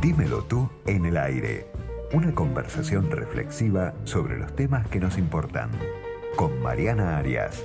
Dímelo tú en el aire. Una conversación reflexiva sobre los temas que nos importan. Con Mariana Arias.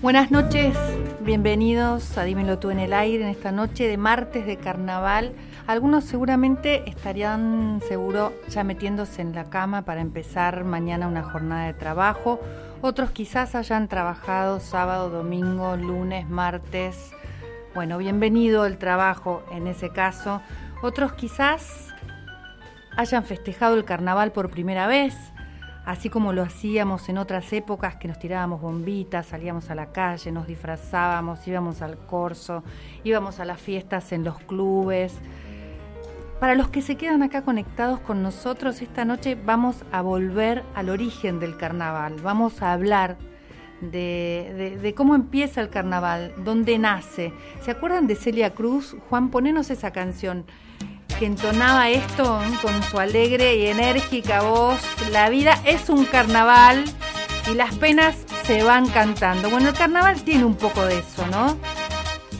Buenas noches, bienvenidos a Dímelo tú en el aire en esta noche de martes de carnaval. Algunos seguramente estarían seguro ya metiéndose en la cama para empezar mañana una jornada de trabajo. Otros quizás hayan trabajado sábado, domingo, lunes, martes. Bueno, bienvenido el trabajo en ese caso. Otros quizás hayan festejado el carnaval por primera vez, así como lo hacíamos en otras épocas que nos tirábamos bombitas, salíamos a la calle, nos disfrazábamos, íbamos al corso, íbamos a las fiestas en los clubes. Para los que se quedan acá conectados con nosotros, esta noche vamos a volver al origen del carnaval, vamos a hablar de, cómo empieza el carnaval, dónde nace. ¿Se acuerdan de Celia Cruz? Juan, ponenos esa canción que entonaba esto con su alegre y enérgica voz. La vida es un carnaval y las penas se van cantando. Bueno, el carnaval tiene un poco de eso, ¿no?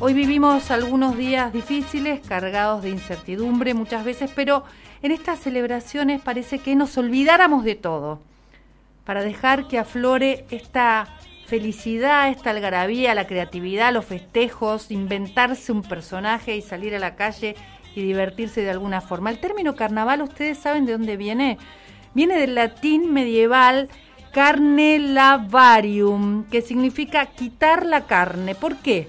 Hoy vivimos algunos días difíciles, cargados de incertidumbre muchas veces, pero en estas celebraciones parece que nos olvidáramos de todo, para dejar que aflore esta felicidad, esta algarabía, la creatividad, los festejos, inventarse un personaje y salir a la calle y divertirse de alguna forma. El término carnaval, ¿ustedes saben de dónde viene? Viene del latín medieval carnelavarium, que significa quitar la carne. ¿Por qué?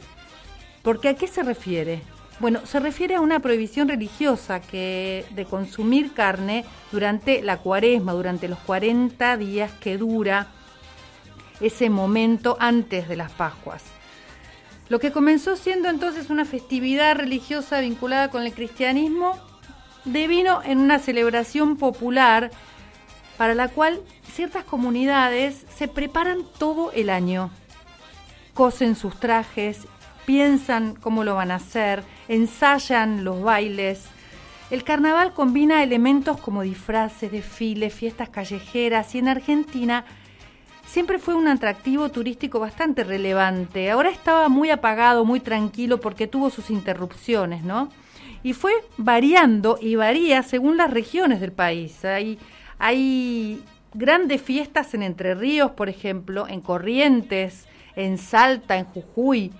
Porque a qué se refiere? Bueno, se refiere a una prohibición religiosa que de consumir carne durante la cuaresma, durante los 40 días que dura ese momento antes de las Pascuas. Lo que comenzó siendo entonces una festividad religiosa vinculada con el cristianismo devino en una celebración popular para la cual ciertas comunidades se preparan todo el año. Cosen sus trajes piensan cómo lo van a hacer, ensayan los bailes. El carnaval combina elementos como disfraces, desfiles, fiestas callejeras y en Argentina siempre fue un atractivo turístico bastante relevante. Ahora estaba muy apagado, muy tranquilo porque tuvo sus interrupciones, ¿no? Y fue variando y varía según las regiones del país. Hay, hay grandes fiestas en Entre Ríos, por ejemplo, en Corrientes, en Salta, en Jujuy,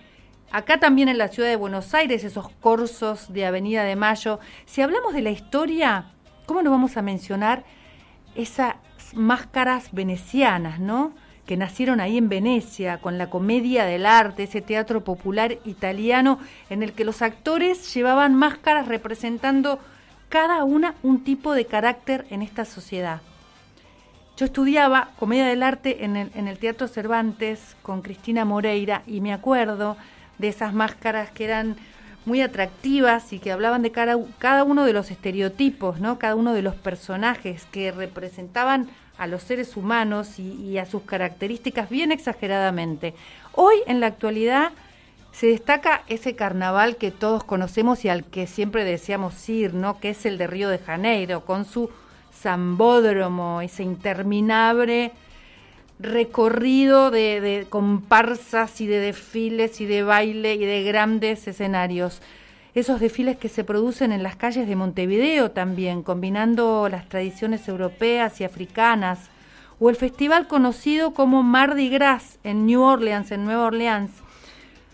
Acá también en la ciudad de Buenos Aires, esos corsos de Avenida de Mayo. Si hablamos de la historia, ¿cómo no vamos a mencionar esas máscaras venecianas, ¿no? que nacieron ahí en Venecia, con la comedia del arte, ese teatro popular italiano en el que los actores llevaban máscaras representando cada una un tipo de carácter en esta sociedad. Yo estudiaba comedia del arte en el, en el Teatro Cervantes con Cristina Moreira y me acuerdo de esas máscaras que eran muy atractivas y que hablaban de cada, cada uno de los estereotipos, ¿no? cada uno de los personajes que representaban a los seres humanos y, a sus características bien exageradamente. Hoy, en la actualidad, se destaca ese carnaval que todos conocemos y al que siempre deseamos ir, ¿no? que es el de Río de Janeiro, con su zambódromo, ese interminable recorrido de, comparsas y de desfiles y de baile y de grandes escenarios. Esos desfiles que se producen en las calles de Montevideo también, combinando las tradiciones europeas y africanas, o el festival conocido como Mardi Gras en New Orleans, en Nueva Orleans.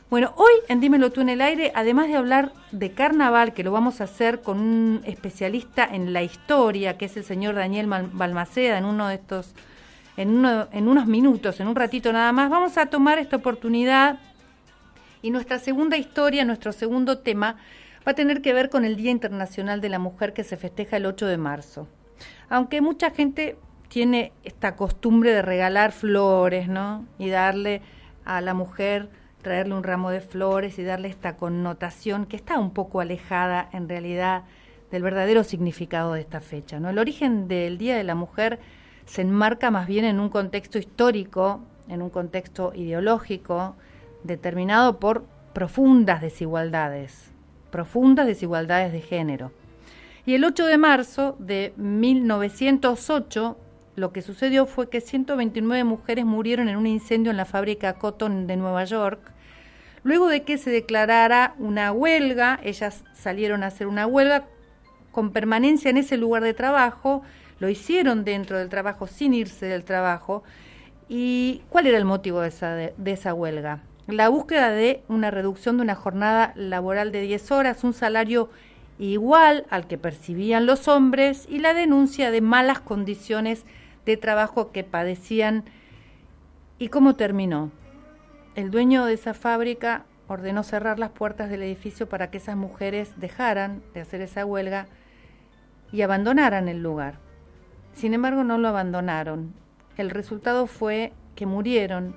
Bueno, hoy en Dímelo tú en el aire, además de hablar de carnaval, que lo vamos a hacer con un especialista en la historia, que es el señor Daniel Balmaceda, en uno de estos en, en unos minutos, en un ratito nada más, vamos a tomar esta oportunidad y nuestra segunda historia, nuestro segundo tema, va a tener que ver con el Día Internacional de la Mujer que se festeja el 8 de marzo. Aunque mucha gente tiene esta costumbre de regalar flores, ¿no? Y darle a la mujer, traerle un ramo de flores y darle esta connotación que está un poco alejada en realidad del verdadero significado de esta fecha, ¿no? El origen del Día de la Mujer se enmarca más bien en un contexto histórico, en un contexto ideológico, determinado por profundas desigualdades, profundas desigualdades de género. Y el 8 de marzo de 1908, lo que sucedió fue que 129 mujeres murieron en un incendio en la fábrica Cotton de Nueva York. Luego de que se declarara una huelga, ellas salieron a hacer una huelga con permanencia en ese lugar de trabajo, lo hicieron dentro del trabajo sin irse del trabajo. ¿Y cuál era el motivo de esa, de, esa huelga? La búsqueda de una reducción de una jornada laboral de 10 horas, un salario igual al que percibían los hombres y la denuncia de malas condiciones de trabajo que padecían. ¿Y cómo terminó? El dueño de esa fábrica ordenó cerrar las puertas del edificio para que esas mujeres dejaran de hacer esa huelga y abandonaran el lugar. Sin embargo, no lo abandonaron. El resultado fue que murieron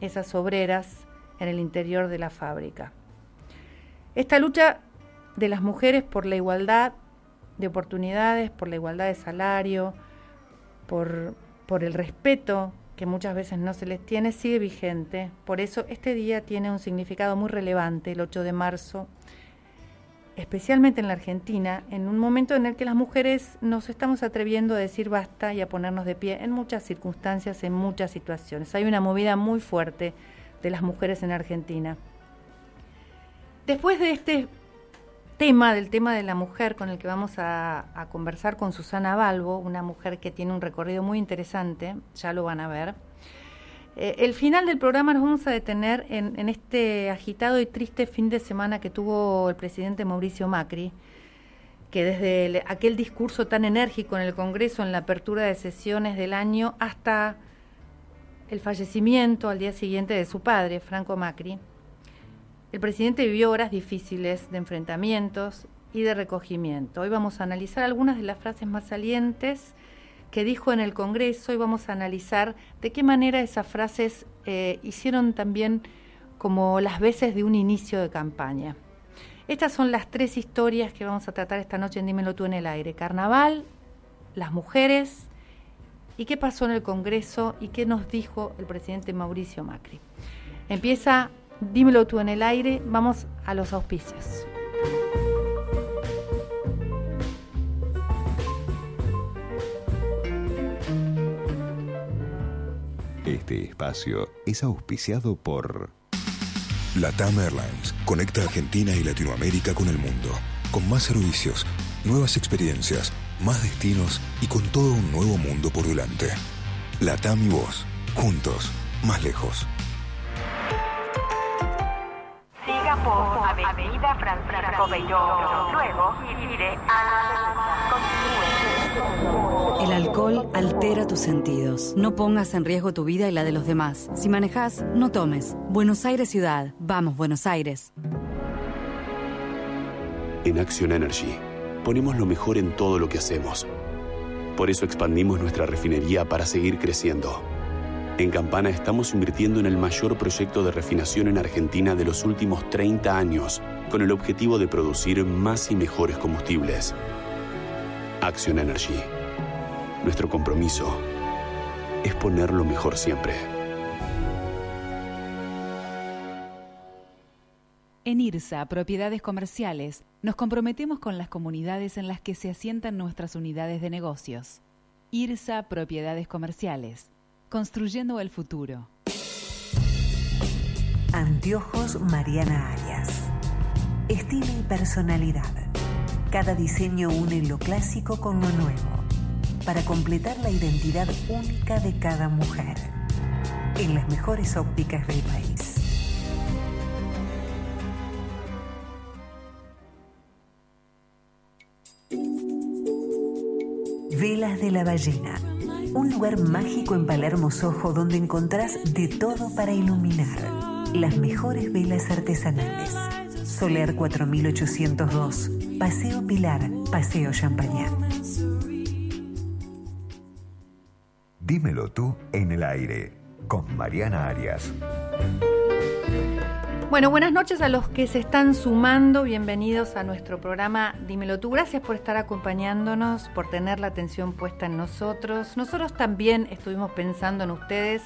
esas obreras en el interior de la fábrica. Esta lucha de las mujeres por la igualdad de oportunidades, por la igualdad de salario, por, por el respeto que muchas veces no se les tiene, sigue vigente. Por eso este día tiene un significado muy relevante, el 8 de marzo, especialmente en la Argentina, en un momento en el que las mujeres nos estamos atreviendo a decir basta y a ponernos de pie en muchas circunstancias, en muchas situaciones. Hay una movida muy fuerte de las mujeres en Argentina. Después de este tema, del tema de la mujer con el que vamos a, conversar con Susana Balbo, una mujer que tiene un recorrido muy interesante, ya lo van a ver, eh, el final del programa nos vamos a detener en, este agitado y triste fin de semana que tuvo el presidente Mauricio Macri, que desde aquel discurso tan enérgico en el Congreso en la apertura de sesiones del año hasta el fallecimiento al día siguiente de su padre, Franco Macri, el presidente vivió horas difíciles de enfrentamientos y de recogimiento. Hoy vamos a analizar algunas de las frases más salientes que dijo en el Congreso y vamos a analizar de qué manera esas frases eh, hicieron también como las veces de un inicio de campaña. Estas son las tres historias que vamos a tratar esta noche en Dímelo tú en el aire. Carnaval, las mujeres y qué pasó en el Congreso y qué nos dijo el presidente Mauricio Macri. Empieza Dímelo tú en el aire, vamos a los auspicios. Este espacio es auspiciado por LATAM Airlines. Conecta Argentina y Latinoamérica con el mundo. Con más servicios, nuevas experiencias, más destinos y con todo un nuevo mundo por delante. LATAM y vos, juntos, más lejos. Siga por Avenida Francisco Bello. Luego gire a... Continúe. El alcohol altera tus sentidos. No pongas en riesgo tu vida y la de los demás. Si manejas, no tomes. Buenos Aires Ciudad. Vamos, Buenos Aires. En Action Energy ponemos lo mejor en todo lo que hacemos. Por eso expandimos nuestra refinería para seguir creciendo. En Campana estamos invirtiendo en el mayor proyecto de refinación en Argentina de los últimos 30 años, con el objetivo de producir más y mejores combustibles. Action Energy nuestro compromiso es poner lo mejor siempre. En IRSA, Propiedades Comerciales, nos comprometemos con las comunidades en las que se asientan nuestras unidades de negocios. IRSA Propiedades Comerciales, construyendo el futuro. Anteojos Mariana Arias. Estilo y personalidad. Cada diseño une lo clásico con lo nuevo para completar la identidad única de cada mujer en las mejores ópticas del país. Velas de la Ballena, un lugar mágico en Palermo Sojo donde encontrás de todo para iluminar. Las mejores velas artesanales Soler 4802, Paseo Pilar, Paseo Champañán. Dímelo tú en el aire, con Mariana Arias. Bueno, buenas noches a los que se están sumando. Bienvenidos a nuestro programa Dímelo tú. Gracias por estar acompañándonos, por tener la atención puesta en nosotros. Nosotros también estuvimos pensando en ustedes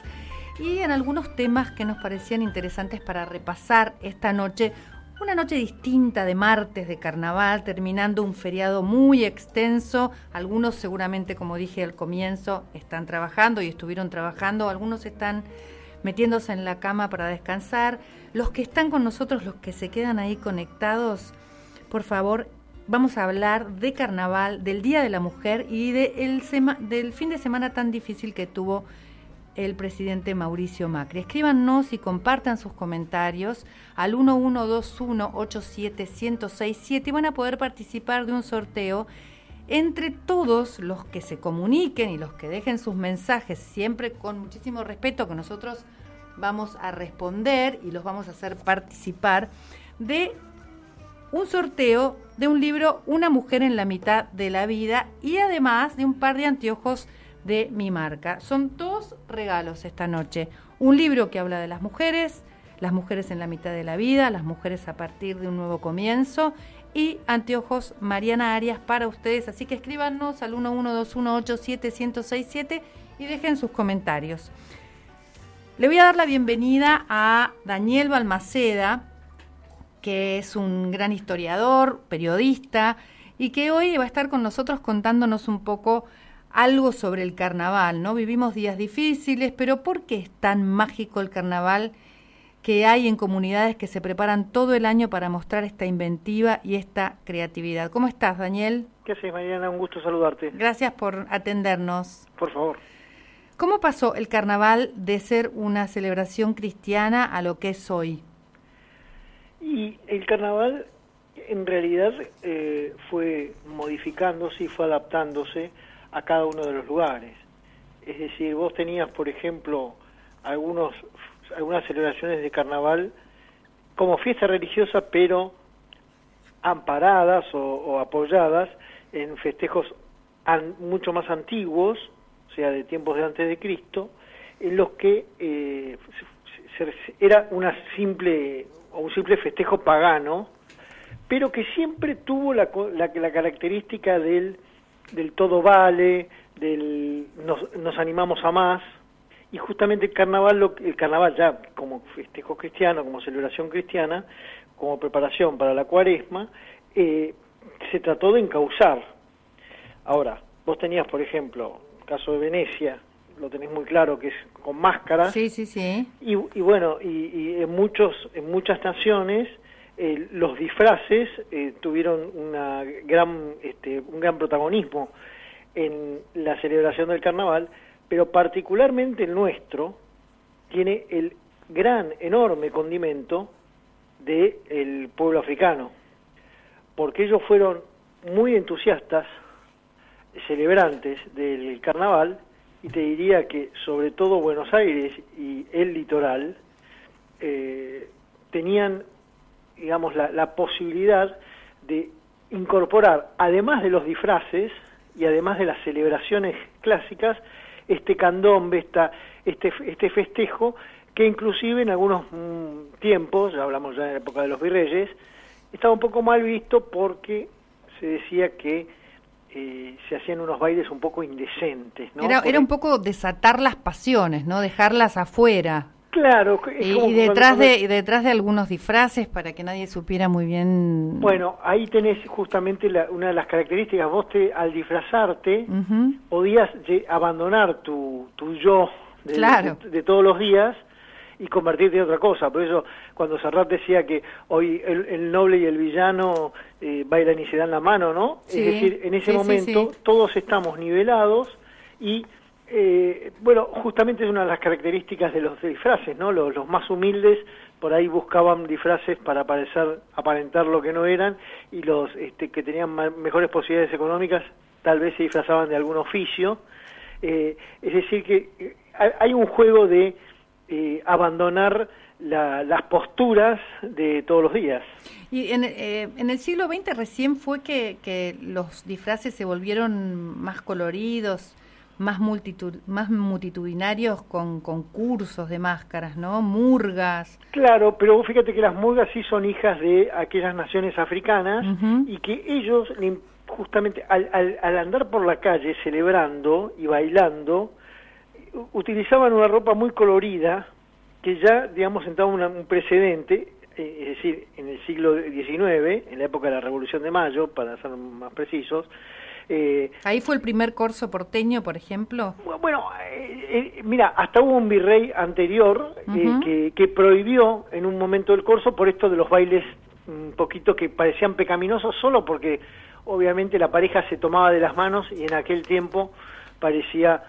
y en algunos temas que nos parecían interesantes para repasar esta noche. Una noche distinta de martes de carnaval, terminando un feriado muy extenso. Algunos seguramente, como dije al comienzo, están trabajando y estuvieron trabajando. Algunos están metiéndose en la cama para descansar. Los que están con nosotros, los que se quedan ahí conectados, por favor, vamos a hablar de carnaval, del Día de la Mujer y de del fin de semana tan difícil que tuvo el presidente Mauricio Macri. Escríbanos y compartan sus comentarios al 1121-87-1067 y van a poder participar de un sorteo entre todos los que se comuniquen y los que dejen sus mensajes, siempre con muchísimo respeto que nosotros vamos a responder y los vamos a hacer participar de un sorteo de un libro Una mujer en la mitad de la vida y además de un par de anteojos de mi marca. Son dos regalos esta noche. Un libro que habla de las mujeres, las mujeres en la mitad de la vida, las mujeres a partir de un nuevo comienzo y anteojos Mariana Arias para ustedes. Así que escríbanos al 1121871067 y dejen sus comentarios. Le voy a dar la bienvenida a Daniel Balmaceda, que es un gran historiador, periodista, y que hoy va a estar con nosotros contándonos un poco algo sobre el carnaval, ¿no? Vivimos días difíciles, pero ¿por qué es tan mágico el carnaval que hay en comunidades que se preparan todo el año para mostrar esta inventiva y esta creatividad? ¿Cómo estás, Daniel? ¿Qué haces, Mariana? Un gusto saludarte. Gracias por atendernos. Por favor. ¿Cómo pasó el carnaval de ser una celebración cristiana a lo que es hoy? Y el carnaval en realidad eh, fue modificándose y fue adaptándose a cada uno de los lugares. Es decir, vos tenías, por ejemplo, algunos, algunas celebraciones de carnaval como fiesta religiosa, pero amparadas o, apoyadas en festejos mucho más antiguos, o sea, de tiempos de antes de Cristo, en los que eh, era una simple un simple festejo pagano, pero que siempre tuvo la, la, la característica del del todo vale, del nos, nos animamos a más, y justamente el carnaval, lo, el carnaval ya como festejo cristiano, como celebración cristiana, como preparación para la cuaresma, eh, se trató de encauzar. Ahora, vos tenías, por ejemplo, el caso de Venecia, lo tenés muy claro, que es con máscaras. Sí, sí, sí. Y, y bueno, y, y, en, muchos, en muchas naciones eh, los disfraces eh, tuvieron una gran, este, un gran protagonismo en la celebración del carnaval, pero particularmente el nuestro tiene el gran, enorme condimento del pueblo africano, porque ellos fueron muy entusiastas, celebrantes del carnaval, y te diría que sobre todo Buenos Aires y el litoral eh, tenían digamos, la, posibilidad de incorporar, además de los disfraces y además de las celebraciones clásicas, este candombe, esta, este, este festejo, que inclusive en algunos mm, tiempos, ya hablamos ya en la época de los virreyes, estaba un poco mal visto porque se decía que eh, se hacían unos bailes un poco indecentes. ¿no? Era, era un poco desatar las pasiones, ¿no? Dejarlas afuera. Claro. y, detrás de detrás de algunos disfraces para que nadie supiera muy bien. Bueno, ahí tenés justamente una de las características. Vos te, al disfrazarte podías abandonar tu, tu yo de, todos los días y convertirte en otra cosa. Por eso cuando Serrat decía que hoy el, noble y el villano eh, bailan y se dan la mano, ¿no? es decir, en ese momento todos estamos nivelados y eh, bueno, justamente es una de las características de los disfraces, ¿no? Los, más humildes por ahí buscaban disfraces para aparentar lo que no eran, y los este, que tenían mejores posibilidades económicas tal vez se disfrazaban de algún oficio. Eh, es decir, que eh, hay un juego de eh, abandonar las posturas de todos los días. Y en, eh, en el siglo XX recién fue que, que, los disfraces se volvieron más coloridos, más, multitud, más multitudinarios con concursos de máscaras, ¿no? Murgas. Claro, pero fíjate que las murgas sí son hijas de aquellas naciones africanas y que ellos, justamente al, al, al andar por la calle celebrando y bailando, utilizaban una ropa muy colorida que ya, digamos, sentaba un precedente, eh, es decir, en el siglo XIX, en la época de la Revolución de Mayo, para ser más precisos. Eh, ¿Ahí fue el primer corso porteño, por ejemplo? Bueno, eh, mira, hasta hubo un virrey anterior que, que prohibió en un momento el corso por esto de los bailes un poquito que parecían pecaminosos solo porque obviamente la pareja se tomaba de las manos y en aquel tiempo parecía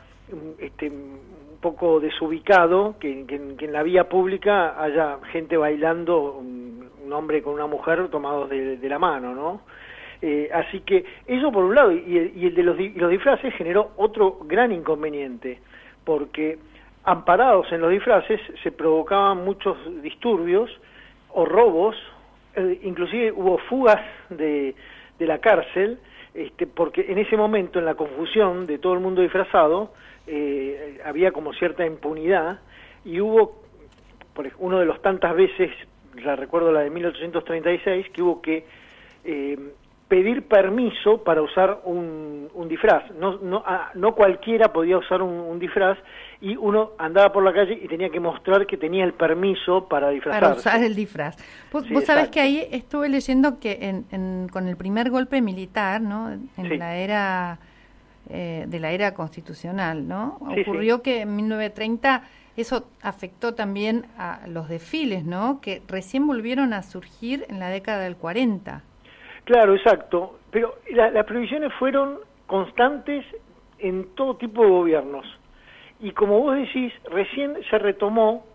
este, un poco desubicado que, en la vía pública haya gente bailando, un, hombre con una mujer tomados de, la mano, ¿no? Eh, así que eso por un lado, y, el de los, los disfraces generó otro gran inconveniente, porque amparados en los disfraces se provocaban muchos disturbios o robos, eh, inclusive hubo fugas de, de la cárcel, este, porque en ese momento, en la confusión de todo el mundo disfrazado, eh, había como cierta impunidad y hubo, por uno de los tantas veces, la recuerdo la de 1836, que hubo que eh, pedir permiso para usar un, un disfraz. No, no, ah, no cualquiera podía usar un, disfraz y uno andaba por la calle y tenía que mostrar que tenía el permiso para disfrazarse. Para usar el disfraz. Vos, sabés que ahí estuve leyendo que en, con el primer golpe militar, ¿no? En la era eh, de la era constitucional, ¿no? Ocurrió que en 1930 eso afectó también a los desfiles, ¿no? Que recién volvieron a surgir en la década del 40. Claro, exacto. Pero las previsiones fueron constantes en todo tipo de gobiernos. Y como vos decís, recién se retomó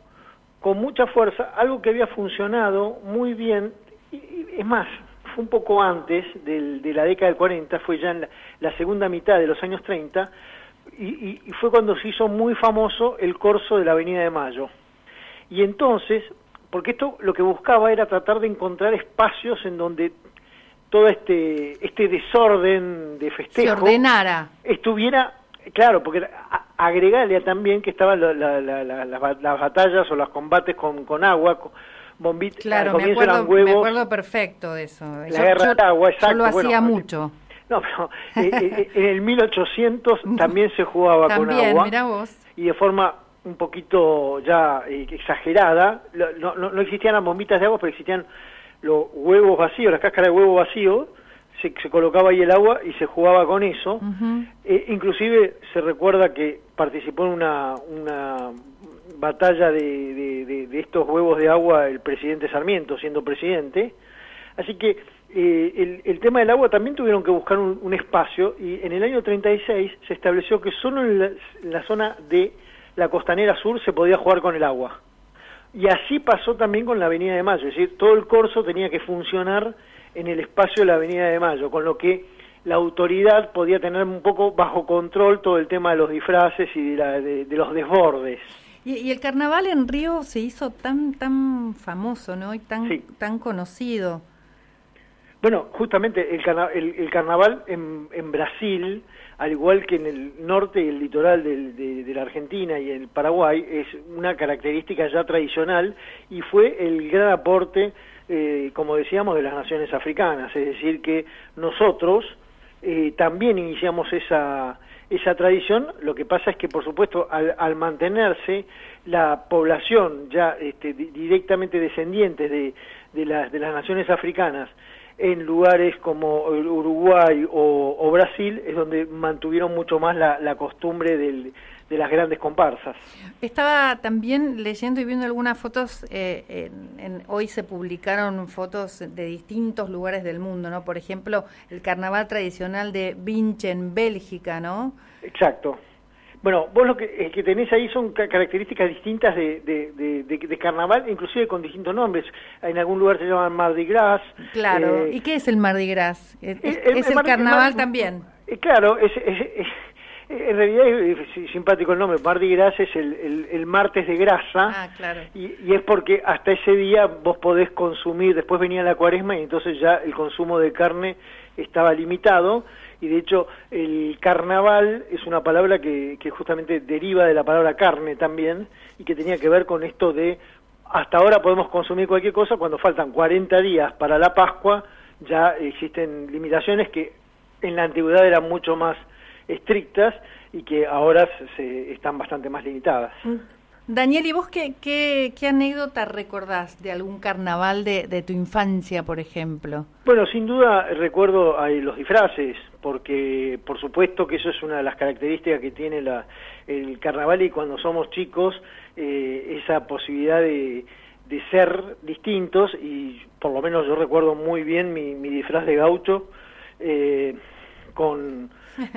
con mucha fuerza algo que había funcionado muy bien. Y, es más, un poco antes de la década del 40, fue ya en la, segunda mitad de los años 30, y, fue cuando se hizo muy famoso el corso de la Avenida de Mayo. Y entonces, porque esto lo que buscaba era tratar de encontrar espacios en donde todo este, este desorden de festejo... Se ordenara. Estuviera, claro, porque agregarle también que estaban las batallas o los combates con, con agua, bombitas, claro, me acuerdo, me acuerdo perfecto de eso. La guerra de agua, exacto. Yo lo hacía mucho. No, pero eh, eh, eh, en el 1800 también se jugaba con agua. Mirá vos. Y de forma un poquito ya exagerada. No, no, no, existían las bombitas de agua, pero existían los huevos vacíos, las cáscaras de huevo vacío. Se, se colocaba ahí el agua y se jugaba con eso. inclusive se recuerda que participó en una, una batalla de, de, estos huevos de agua el presidente Sarmiento siendo presidente. Así que eh, el, el, tema del agua también tuvieron que buscar un, espacio y en el año 36 se estableció que solo en la, zona de la costanera sur se podía jugar con el agua. Y así pasó también con la Avenida de Mayo, es decir, todo el corso tenía que funcionar en el espacio de la Avenida de Mayo, con lo que la autoridad podía tener un poco bajo control todo el tema de los disfraces y de los desbordes. Y, el carnaval en Río se hizo tan tan famoso, ¿no? Y tan tan conocido. Bueno, justamente el, el, carnaval en, en, Brasil, al igual que en el norte y el litoral de, la Argentina y el Paraguay, es una característica ya tradicional y fue el gran aporte, eh, como decíamos, de las naciones africanas. Es decir, que nosotros eh, también iniciamos esa esa tradición, lo que pasa es que, por supuesto, al, mantenerse la población ya este, directamente descendientes de, de, las, de las naciones africanas en lugares como Uruguay o, Brasil, es donde mantuvieron mucho más la, la costumbre del, de las grandes comparsas. Estaba también leyendo y viendo algunas fotos, eh, en, hoy se publicaron fotos de distintos lugares del mundo, ¿no? Por ejemplo, el carnaval tradicional de Vinche en Bélgica, ¿no? Exacto. Bueno, vos lo que, que tenés ahí son características distintas de, de, carnaval, inclusive con distintos nombres. En algún lugar se llaman Mardi Gras. Claro, ¿y qué es el Mardi Gras? ¿Es, el, carnaval también? claro, es, en realidad es, es simpático el nombre, Mardi Gras es el, el, el martes de grasa, Ah, claro. y, y es porque hasta ese día vos podés consumir, después venía la cuaresma y entonces ya el consumo de carne estaba limitado, y de hecho el carnaval es una palabra que, justamente deriva de la palabra carne también, y que tenía que ver con esto de hasta ahora podemos consumir cualquier cosa, cuando faltan 40 días para la Pascua ya existen limitaciones que en la antigüedad eran mucho más estrictas y que ahora se- están bastante más limitadas. Daniel, ¿y vos qué, qué, qué anécdota recordás de algún carnaval de, de tu infancia, por ejemplo? Bueno, sin duda recuerdo a los disfraces, porque por supuesto que eso es una de las características que tiene la, el carnaval y cuando somos chicos, eh, esa posibilidad de, de ser distintos y por lo menos yo recuerdo muy bien mi, mi disfraz de gaucho eh, con,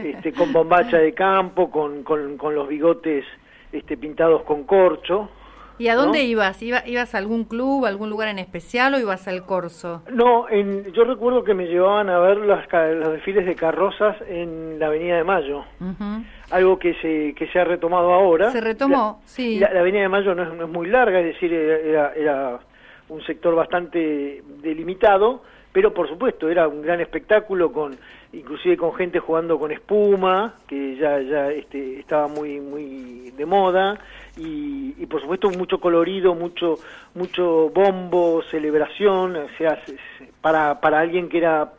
este, con bombacha de campo, con, con, con los bigotes este, pintados con corcho. ¿Y a dónde ¿no? ibas? ¿Iba- ¿Ibas a algún club, a algún lugar en especial o ibas al corso? No, en, yo recuerdo que me llevaban a ver las, los desfiles de carrozas en la Avenida de Mayo, Ujú. algo que se, que se ha retomado ahora. Se retomó, La- sí. La, la Avenida de Mayo no es, no es muy larga, es decir, era, era un sector bastante delimitado, pero por supuesto era un gran espectáculo con inclusive con gente jugando con espuma que ya ya este, estaba muy muy de moda. Y, y por supuesto mucho colorido mucho mucho bombo celebración. O sea se- se- para para alguien que era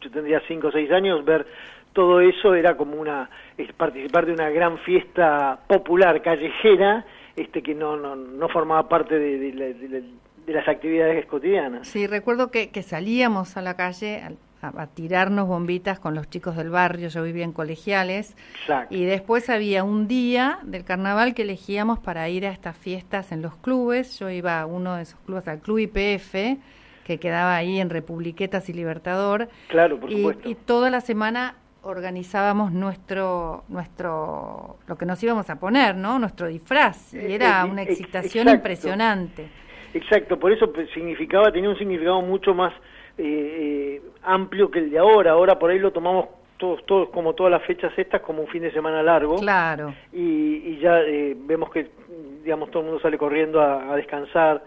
yo tendría cinco o seis años ver todo eso era como una es participar de una gran fiesta popular callejera este que no no, no formaba parte de, de la- de la- de las actividades cotidianas. Sí, recuerdo que, que salíamos a la calle a, a tirarnos bombitas con los chicos del barrio, yo vivía en colegiales, Exacto. y después había un día del carnaval que elegíamos para ir a estas fiestas en los clubes, yo iba a uno de esos clubes, al Club IPF, que quedaba ahí en Republiquetas y Libertador, claro por y, supuesto y toda la semana organizábamos nuestro nuestro lo que nos íbamos a poner, ¿no? Nuestro disfraz y Eh, era eh, una ex- excitación exacto. impresionante. Exacto, por eso significaba, tenía un significado mucho más eh, eh, amplio que el de ahora. Ahora por ahí lo tomamos todos, todos como todas las fechas estas, como un fin de semana largo. Claro. Y, y ya eh, vemos que, digamos, todo el mundo sale corriendo a, a descansar,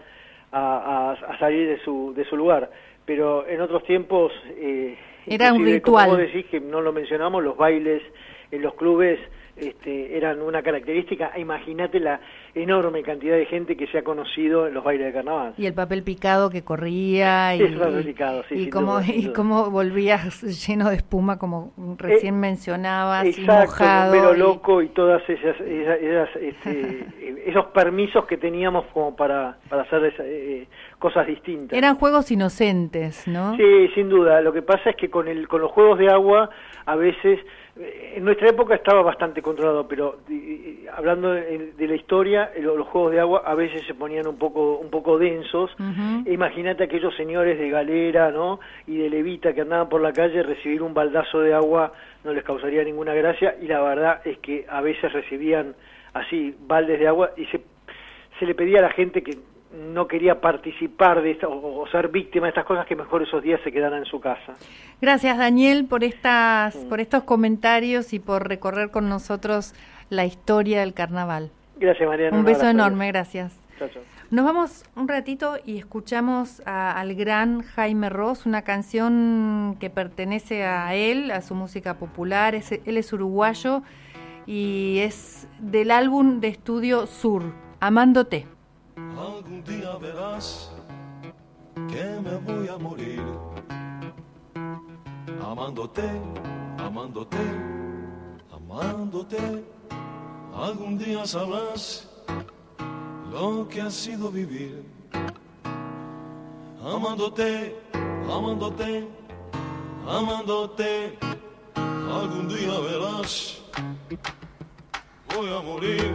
a, a- a salir de su, de su lugar. Pero en otros tiempos... eh, Era un inclusive, como ritual. vos decís que no lo mencionamos, los bailes en los clubes este, eran una característica. Imagínate la enorme cantidad de gente que se ha conocido en los bailes de carnaval. Y el papel picado que corría y, picado, sí, y cómo, duda, y cómo volvías lleno de espuma como recién Eh, mencionabas y Exacto, mojado. bombero y- loco y todas esas, esas- esas, este, eh, esos permisos que teníamos como para, para hacer esa- eh, cosas distintas. Eran juegos inocentes, ¿no? Sí, sin duda. Lo que pasa es que con, el, con los juegos de agua, a veces, eh, en nuestra época estaba bastante controlado, pero eh, hablando de, de la historia, eh, lo- los juegos de agua a veces se ponían un poco, un poco densos. E Imagínate aquellos señores de galera, ¿no? Y de levita que andaban por la calle, recibir un baldazo de agua no les causaría ninguna gracia, y la verdad es que a veces recibían así baldes de agua y se, se le pedía a la gente que no quería participar de esta, o, o ser víctima de estas cosas que mejor esos días se quedaran en su casa. Gracias Daniel por estas, Mm. por estos comentarios y por recorrer con nosotros la historia del carnaval. Gracias, Mariana. Un beso enorme, gracias. Chao, chao. Nos vamos un ratito y escuchamos a- al gran Jaime Ross, una canción que pertenece a él, a su música popular. Es- él es uruguayo y es del álbum de estudio Sur, Amándote. Algún día verás que me voy a morir amándote, amándote, amándote. Algún día sabrás lo que ha sido vivir amándote, amándote, amándote. Algún día verás, voy a morir.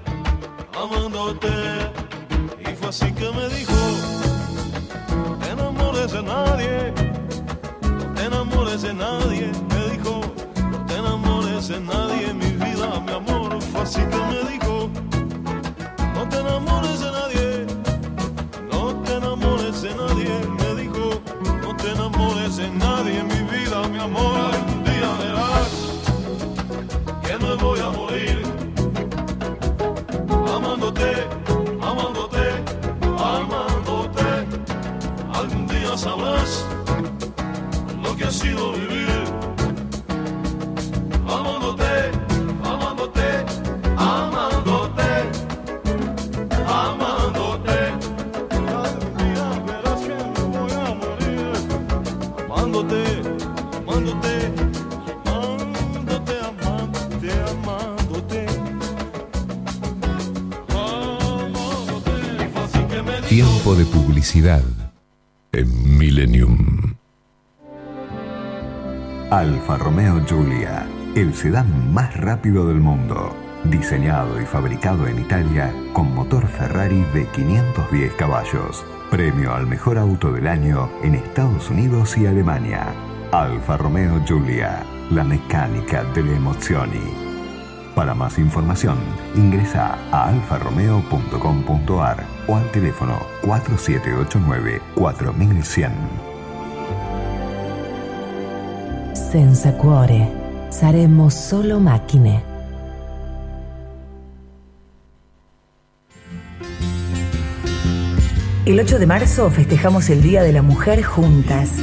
amándote. Y fue así que me dijo, no te enamores de nadie, no te enamores de nadie. Me dijo, no te enamores de nadie, mi vida, mi amor. Fue así que me dijo, no te enamores de nadie, no te enamores de nadie. Me dijo, no te enamores de nadie, mi vida, mi amor. Algún día verás que me voy a morir amándote, amándote, amándote. Algún día sabrás lo que ha sido vivir en Millennium. Alfa Romeo Giulia, el sedán más rápido del mundo. Diseñado y fabricado en Italia con motor Ferrari de 510 caballos. Premio al mejor auto del año en Estados Unidos y Alemania. Alfa Romeo Giulia, la mecánica delle emozioni. Para más información, ingresa a alfaromeo.com.ar o al teléfono 4789-4100. Senza cuore, saremmo solo macchine. El 8 de marzo festejamos el Día de la Mujer juntas.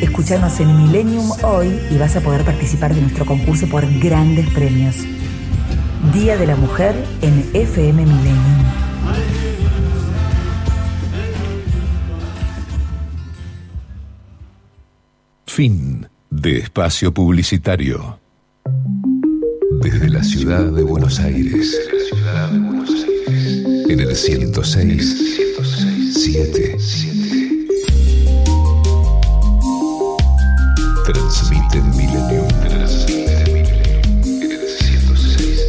Escuchanos en Millennium hoy y vas a poder participar de nuestro concurso por grandes premios. Día de la Mujer en FM Millennium. Fin de espacio publicitario. Desde la ciudad de Buenos Aires. En el 106, 7. Transmite Millennium. Transmite Millennium. El 106,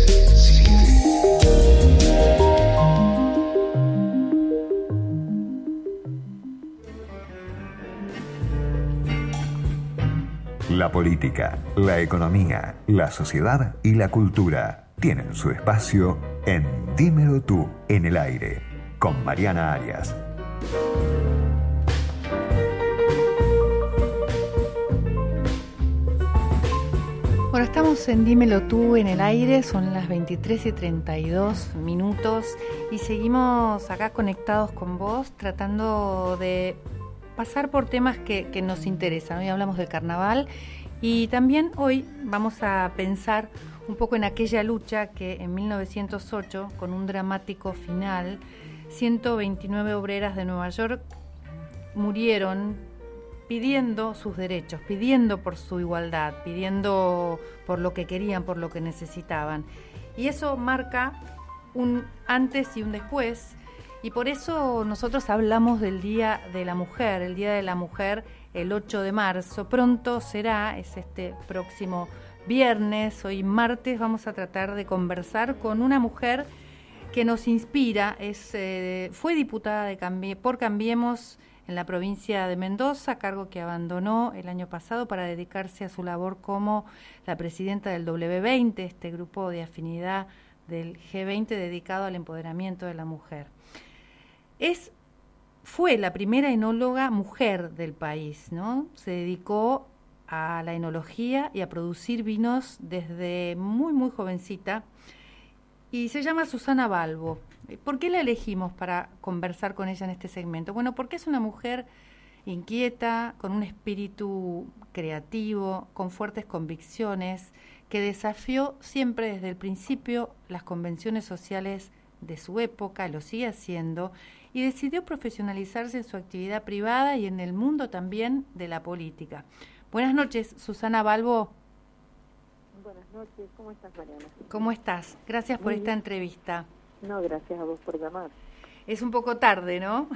7. La política, la economía, la sociedad y la cultura tienen su espacio en Dímelo tú en el aire con Mariana Arias. Bueno, estamos en Dímelo tú en el aire, son las 23 y 32 minutos y seguimos acá conectados con vos tratando de pasar por temas que, que nos interesan. Hoy hablamos del carnaval y también hoy vamos a pensar un poco en aquella lucha que en 1908, con un dramático final, 129 obreras de Nueva York murieron pidiendo sus derechos, pidiendo por su igualdad, pidiendo por lo que querían, por lo que necesitaban. Y eso marca un antes y un después. Y por eso nosotros hablamos del Día de la Mujer, el Día de la Mujer el 8 de marzo. Pronto será, es este próximo viernes, hoy martes vamos a tratar de conversar con una mujer que nos inspira, es, eh, fue diputada de por Cambiemos en la provincia de Mendoza, cargo que abandonó el año pasado para dedicarse a su labor como la presidenta del W20, este grupo de afinidad del G20 dedicado al empoderamiento de la mujer. Es, fue la primera enóloga mujer del país, ¿no? Se dedicó a la enología y a producir vinos desde muy, muy jovencita y se llama Susana Balbo. ¿Por qué la elegimos para conversar con ella en este segmento? Bueno, porque es una mujer inquieta, con un espíritu creativo, con fuertes convicciones, que desafió siempre desde el principio las convenciones sociales de su época, lo sigue haciendo, y decidió profesionalizarse en su actividad privada y en el mundo también de la política. Buenas noches, Susana Balbo. Buenas noches, ¿cómo estás, Mariana? ¿Cómo estás? Gracias por esta entrevista. No, gracias a vos por llamar. Es un poco tarde, ¿no?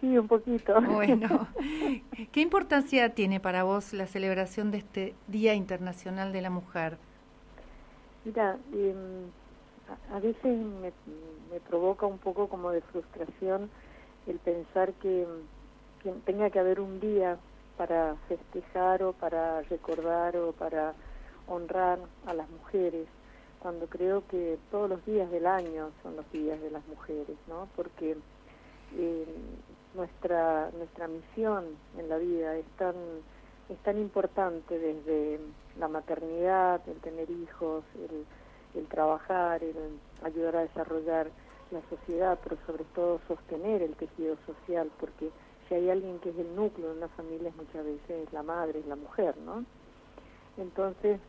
Sí, un poquito. Bueno, ¿qué importancia tiene para vos la celebración de este Día Internacional de la Mujer? Mira, em, a, a veces me, me provoca un poco como de frustración el pensar que, que tenga que haber un día para festejar o para recordar o para honrar a las mujeres cuando creo que todos los días del año son los días de las mujeres, ¿no? Porque eh, nuestra nuestra misión en la vida es tan es tan importante desde la maternidad, el tener hijos, el, el trabajar, el ayudar a desarrollar la sociedad, pero sobre todo sostener el tejido social, porque si hay alguien que es el núcleo en las familias muchas veces es la madre, es la mujer, ¿no? Entonces,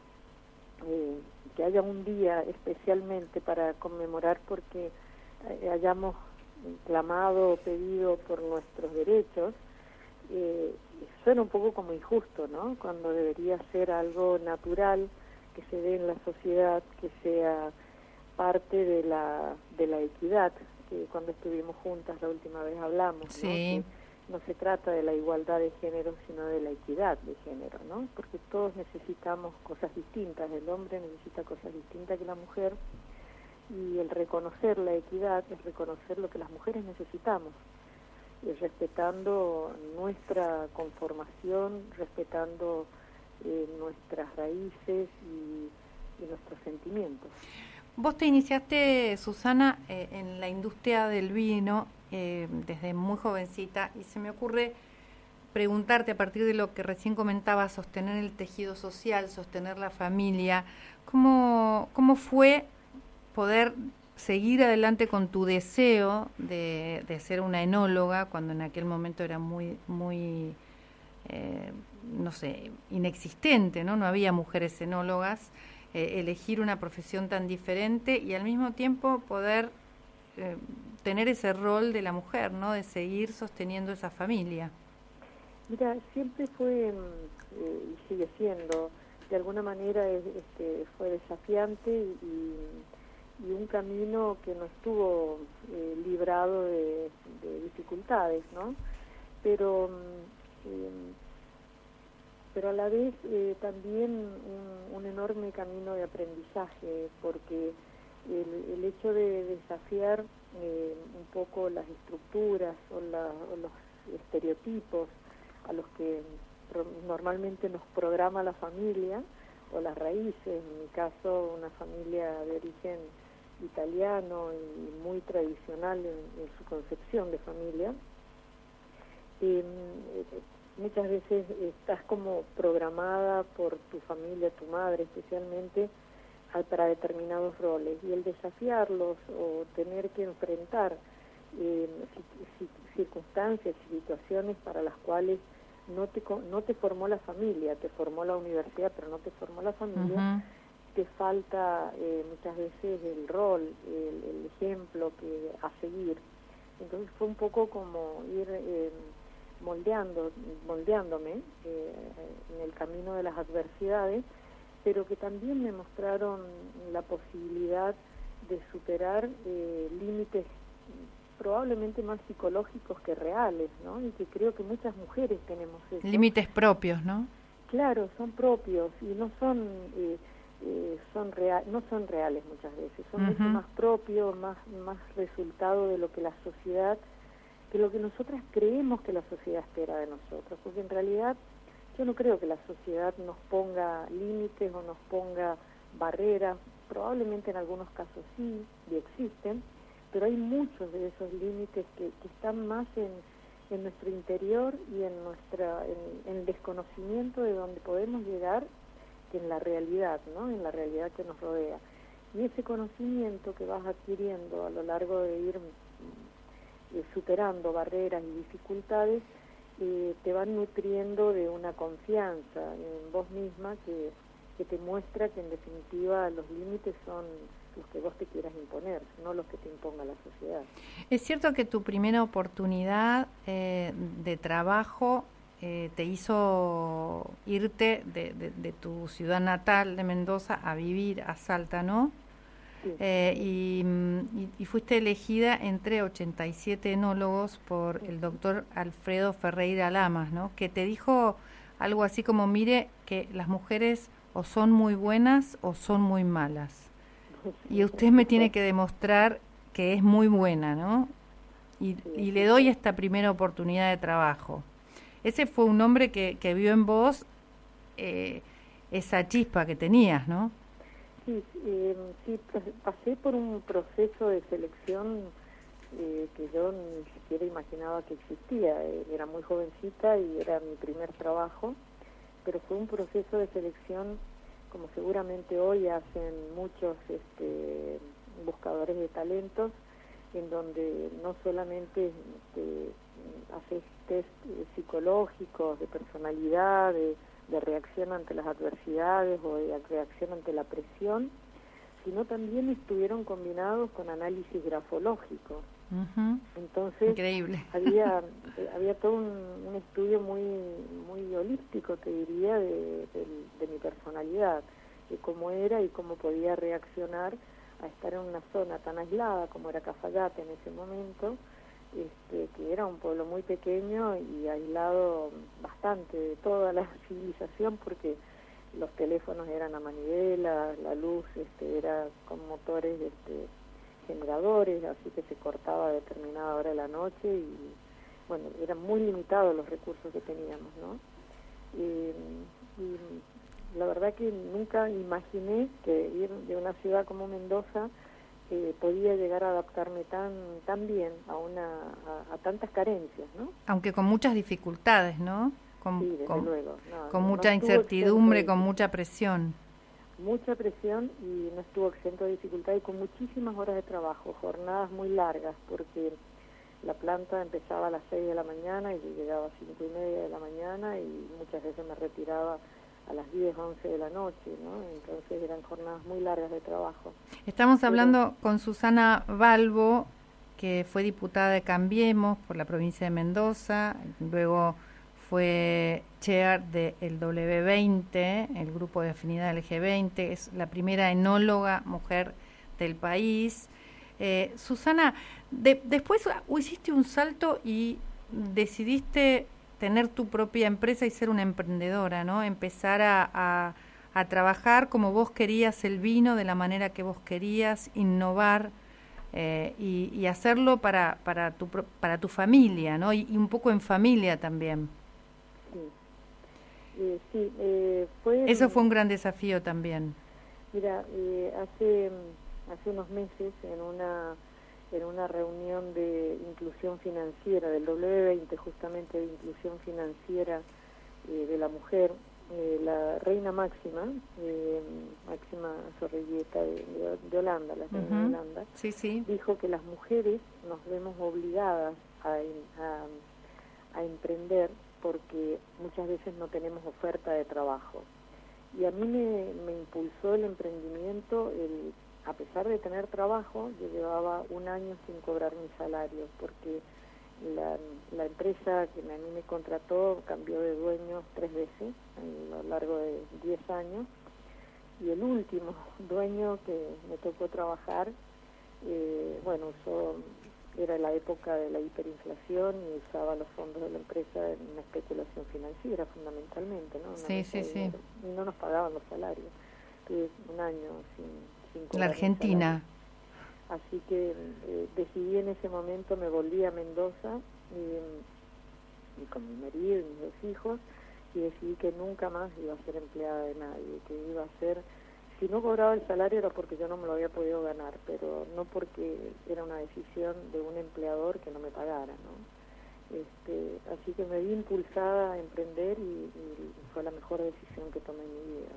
eh, que haya un día especialmente para conmemorar porque eh, hayamos clamado o pedido por nuestros derechos, eh, suena un poco como injusto, ¿no? Cuando debería ser algo natural que se dé en la sociedad, que sea parte de la, de la equidad, que cuando estuvimos juntas la última vez hablamos, ¿no? Que, no se trata de la igualdad de género, sino de la equidad de género, ¿no? Porque todos necesitamos cosas distintas, el hombre necesita cosas distintas que la mujer, y el reconocer la equidad es reconocer lo que las mujeres necesitamos, y respetando nuestra conformación, respetando eh, nuestras raíces y, nuestros sentimientos. Vos te iniciaste, Susana, eh, en la industria del vino eh, desde muy jovencita y se me ocurre preguntarte a partir de lo que recién comentaba, sostener el tejido social, sostener la familia, ¿cómo, cómo fue poder seguir adelante con tu deseo de, de ser una enóloga cuando en aquel momento era muy, muy eh, no sé, inexistente, ¿no? No había mujeres enólogas. Eh, elegir una profesión tan diferente y al mismo tiempo poder tener ese rol de la mujer, ¿no? De seguir sosteniendo esa familia. Mira, siempre fue mm, eh, y sigue siendo, de alguna manera este, fue desafiante y, un camino que no estuvo eh, librado de, de, dificultades, ¿no? Pero eh, pero a la vez eh, también un, un, enorme camino de aprendizaje, porque el, el hecho de desafiar eh, un poco las estructuras o, la, o, los estereotipos a los que normalmente nos programa la familia o las raíces, en mi caso una familia de origen italiano y muy tradicional en, en su concepción de familia, eh, muchas veces estás como programada por tu familia, tu madre especialmente, para determinados roles y el desafiarlos o tener que enfrentar eh, circunstancias y situaciones para las cuales no te, no te formó la familia, te formó la universidad, pero no te formó la familia, uh -huh. te falta eh, muchas veces el rol, el, el, ejemplo que a seguir. Entonces fue un poco como ir... Eh, moldeando, moldeándome eh, en el camino de las adversidades, pero que también me mostraron la posibilidad de superar eh, límites probablemente más psicológicos que reales, ¿no? Y que creo que muchas mujeres tenemos eso. Límites propios, ¿no? Claro, son propios y no son eh, eh, son real, no son reales muchas veces, son uh -huh. más propios, más más resultado de lo que la sociedad que lo que nosotras creemos que la sociedad espera de nosotros, porque en realidad yo no creo que la sociedad nos ponga límites o nos ponga barreras, probablemente en algunos casos sí, y existen, pero hay muchos de esos límites que, están más en, en, nuestro interior y en, nuestra, en, el desconocimiento de donde podemos llegar que en la realidad, ¿no? en la realidad que nos rodea. Y ese conocimiento que vas adquiriendo a lo largo de ir eh, superando barreras y dificultades, eh, te van nutriendo de una confianza en vos misma que, que te muestra que en definitiva los límites son los que vos te quieras imponer, no los que te imponga la sociedad. Es cierto que tu primera oportunidad eh, de trabajo eh, te hizo irte de, de, de, tu ciudad natal de Mendoza a vivir a Salta, ¿no? Eh, y, mm, y- y fuiste elegida entre 87 enólogos por el doctor Alfredo Ferreira Lamas, ¿no? Que te dijo algo así como, mire, que las mujeres o son muy buenas o son muy malas. Y usted me tiene que demostrar que es muy buena, ¿no? Y, y le doy esta primera oportunidad de trabajo. Ese fue un hombre que, que vio en vos eh, esa chispa que tenías, ¿no? Sí, eh, pas- pasé por un proceso de selección eh, que yo ni siquiera imaginaba que existía. Eh, Era muy jovencita y era mi primer trabajo, pero fue un proceso de selección como seguramente hoy hacen muchos este, buscadores de talentos, en donde no solamente este, haces test psicológicos, de personalidad, de reacción ante las adversidades o de reacción ante la presión, sino también estuvieron combinados con análisis grafológico. Entonces Increíble. había eh, había todo un, un estudio muy muy holístico te diría de, de mi personalidad de cómo era y cómo podía reaccionar a estar en una zona tan aislada como era Cafayate en ese momento este, que era un pueblo muy pequeño y aislado bastante de toda la civilización porque los teléfonos eran a manivela, la luz este, era con motores este, generadores, así que se cortaba a determinada hora de la noche y bueno, eran muy limitados los recursos que teníamos, ¿no? Y, y la verdad que nunca imaginé que ir de una ciudad como Mendoza eh, podía llegar a adaptarme tan tan bien a una a, a tantas carencias, ¿no? Aunque con muchas dificultades, ¿no? Con, Sí, desde con- luego. No, con no mucha incertidumbre, con mucha presión. mucha presión y no estuvo exento de dificultad y con muchísimas horas de trabajo, jornadas muy largas, porque la planta empezaba a las 6 de la mañana y yo llegaba a 5 y media de la mañana y muchas veces me retiraba a las 10, 11 de la noche, ¿no? Entonces eran jornadas muy largas de trabajo. Estamos hablando con Susana Balbo, que fue diputada de Cambiemos por la provincia de Mendoza, luego fue chair del W20, el grupo de afinidad LG20, es la primera enóloga mujer del país. Eh, Susana, de- después hiciste un salto y decidiste tener tu propia empresa y ser una emprendedora, ¿no? Empezar a, a- a trabajar como vos querías el vino, de la manera que vos querías, innovar eh, y, y hacerlo para, para, tu, para tu familia, ¿no? Y, y un poco en familia también. Sí, Eh, sí eh, fue... Eso fue un gran desafío también. Mira, hace, hace unos meses en una, en una reunión de inclusión financiera, del W20 justamente de inclusión financiera eh, de la mujer, eh, la reina máxima, eh, Máxima Zorrilleta de, de- Holanda, la reina de. Holanda, Sí, sí. dijo que las mujeres nos vemos obligadas a- a emprender porque muchas veces no tenemos oferta de trabajo. Y a mí me, me impulsó el emprendimiento, el, a pesar de tener trabajo, yo llevaba un año sin cobrar mi salario, porque la, la empresa que a mí me contrató cambió de dueño tres veces a lo largo de 10 años, y el último dueño que me tocó trabajar, eh, bueno, usó, era la época de la hiperinflación y usaba los fondos de la empresa en una especulación financiera fundamentalmente, ¿no? Una Sí, sí, sí. Y no nos pagaban los salarios. Tuve un año sin, La Argentina. Así que eh, decidí en ese momento, me volví a Mendoza y, y con mi marido y mis dos hijos y decidí que nunca más iba a ser empleada de nadie, que iba a ser, si no cobraba el salario era porque yo no me lo había podido ganar, pero no porque era una decisión de un empleador que no me pagara, ¿no? Este, así que me vi impulsada a emprender y, y fue la mejor decisión que tomé en mi vida.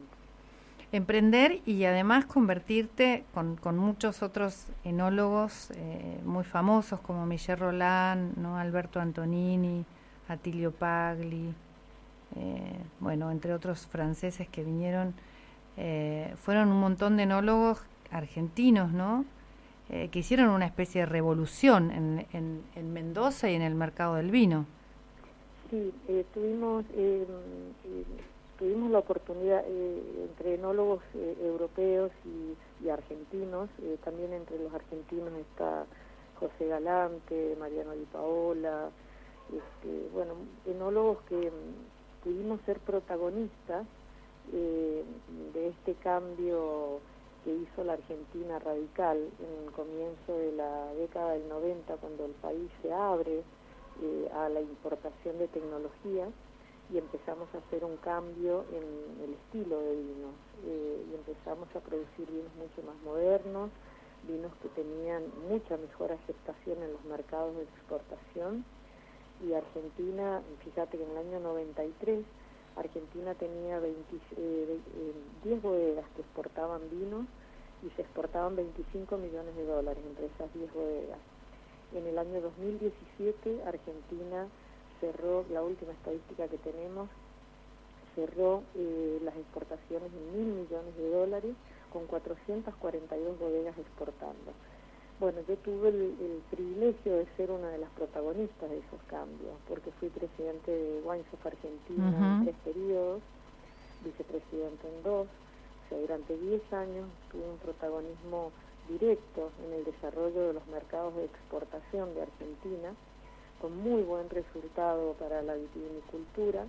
Emprender y además convertirte con, muchos otros enólogos eh, muy famosos como Michel Roland, ¿no? Alberto Antonini, Atilio Pagli, eh, bueno, entre otros franceses que vinieron, eh, fueron un montón de enólogos argentinos, ¿no? Que hicieron una especie de revolución en, en, en Mendoza y en el mercado del vino. Sí, tuvimos, tuvimos la oportunidad eh, entre enólogos eh, europeos y, argentinos, eh, también entre los argentinos está José Galante, Mariano Di Paola, este, bueno, enólogos que mm, pudimos ser protagonistas de este cambio que hizo la Argentina radical en el comienzo de la década del 90, cuando el país se abre a la importación de tecnología y empezamos a hacer un cambio en el estilo de vinos eh, y empezamos a producir vinos mucho más modernos, vinos que tenían mucha mejor aceptación en los mercados de exportación y Argentina, fíjate que en el año 93 Argentina tenía 20, eh, 10 bodegas que exportaban vinos y se exportaban 25 millones de dólares entre esas 10 bodegas. En el año 2017 Argentina cerró, la última estadística que tenemos, cerró eh, las exportaciones en mil millones de dólares con 442 bodegas exportando. Bueno, yo tuve el, privilegio de ser una de las protagonistas de esos cambios, porque fui presidente de Winesoft Argentina en tres periodos, vicepresidente en dos, o sea, durante 10 años tuve un protagonismo directo en el desarrollo de los mercados de exportación de Argentina, con muy buen resultado para la vitivinicultura,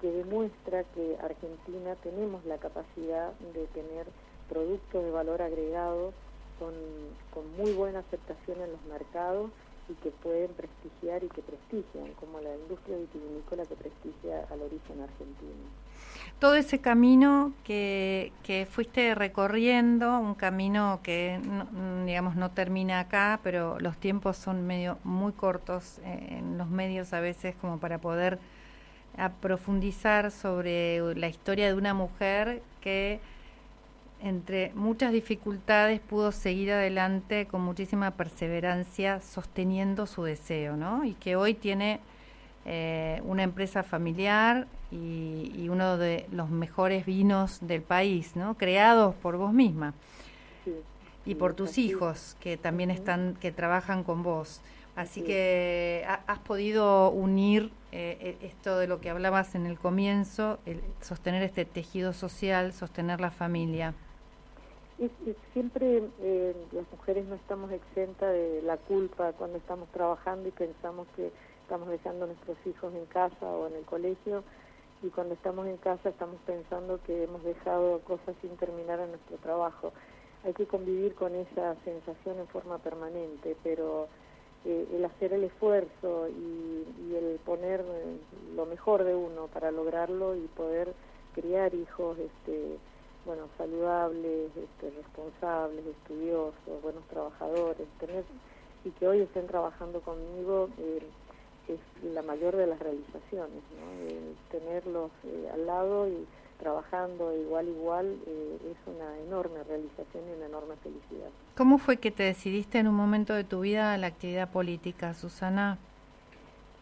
que demuestra que Argentina tenemos la capacidad de tener productos de valor agregado con, con muy buena aceptación en los mercados y que pueden prestigiar y que prestigian, como la industria vitivinícola que prestigia al origen argentino. Todo ese camino que, que fuiste recorriendo, un camino que no, digamos no termina acá, pero los tiempos son medio muy cortos eh, en los medios a veces como para poder profundizar sobre la historia de una mujer que entre muchas dificultades pudo seguir adelante con muchísima perseverancia sosteniendo su deseo, ¿no? Y que hoy tiene eh, una empresa familiar y, uno de los mejores vinos del país, ¿no? Creados por vos misma. Y por tus hijos que también están, que trabajan con vos. Así que has podido unir eh, e, esto de lo que hablabas en el comienzo, el sostener este tejido social, sostener la familia. Siempre eh, las mujeres no estamos exentas de la culpa cuando estamos trabajando y pensamos que estamos dejando a nuestros hijos en casa o en el colegio y cuando estamos en casa estamos pensando que hemos dejado cosas sin terminar en nuestro trabajo. Hay que convivir con esa sensación en forma permanente, pero eh, el hacer el esfuerzo y, el poner eh, lo mejor de uno para lograrlo y poder criar hijos este, bueno, saludables, este, responsables, estudiosos, buenos trabajadores, tener y que hoy estén trabajando conmigo eh, es la mayor de las realizaciones, ¿no? tenerlos eh, al lado y trabajando igual igual eh, es una enorme realización y una enorme felicidad. ¿Cómo fue que te decidiste en un momento de tu vida a la actividad política, Susana?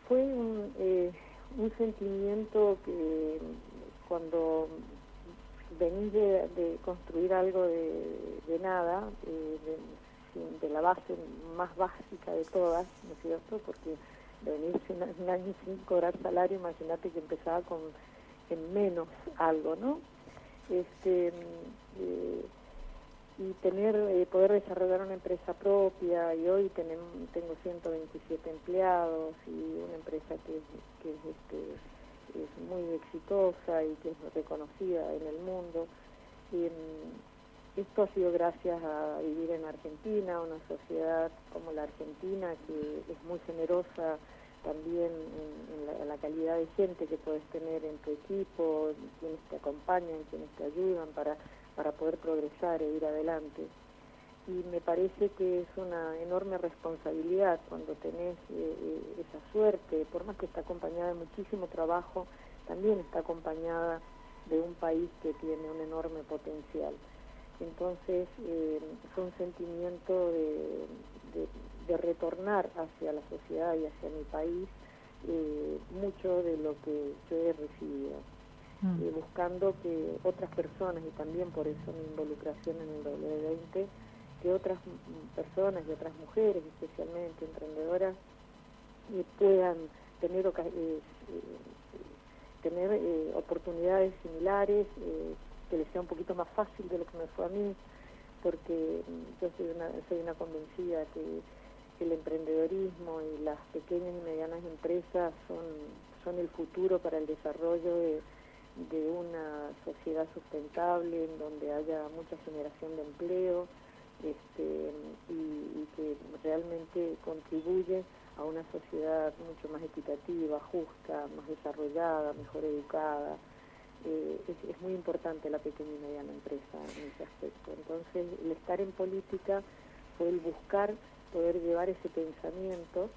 Fue un, un sentimiento que cuando venís de, construir algo de, nada, eh, de, la base más básica de todas, ¿no es cierto? Porque de venirse un, año sin cobrar salario, imagínate que empezaba con en menos algo, ¿no? Este, eh, y tener eh, poder desarrollar una empresa propia y hoy tenemos, tengo 127 empleados y una empresa que, que es este, es muy exitosa y que es reconocida en el mundo. Y, esto ha sido gracias a vivir en Argentina, una sociedad como la Argentina que es muy generosa también en, la, calidad de gente que puedes tener en tu equipo, quienes te acompañan, quienes te ayudan para, para poder progresar e ir adelante y me parece que es una enorme responsabilidad cuando tenés eh, eh, esa suerte, por más que está acompañada de muchísimo trabajo, también está acompañada de un país que tiene un enorme potencial. Entonces eh, fue un sentimiento de, de, retornar hacia la sociedad y hacia mi país mucho de lo que yo he recibido. Mm. buscando que otras personas, y también por eso mi involucración en el W20, que otras personas y otras mujeres, especialmente emprendedoras, puedan tener eh, tener eh, oportunidades similares, eh, que les sea un poquito más fácil de lo que me fue a mí, porque mm, yo soy una, soy una convencida que el emprendedorismo y las pequeñas y medianas empresas son, son el futuro para el desarrollo de, de una sociedad sustentable en donde haya mucha generación de empleo este, y, y que realmente contribuye a una sociedad mucho más equitativa, justa, más desarrollada, mejor educada. Eh, es, muy importante la pequeña y mediana empresa en ese aspecto. Entonces, el estar en política fue el buscar poder llevar ese pensamiento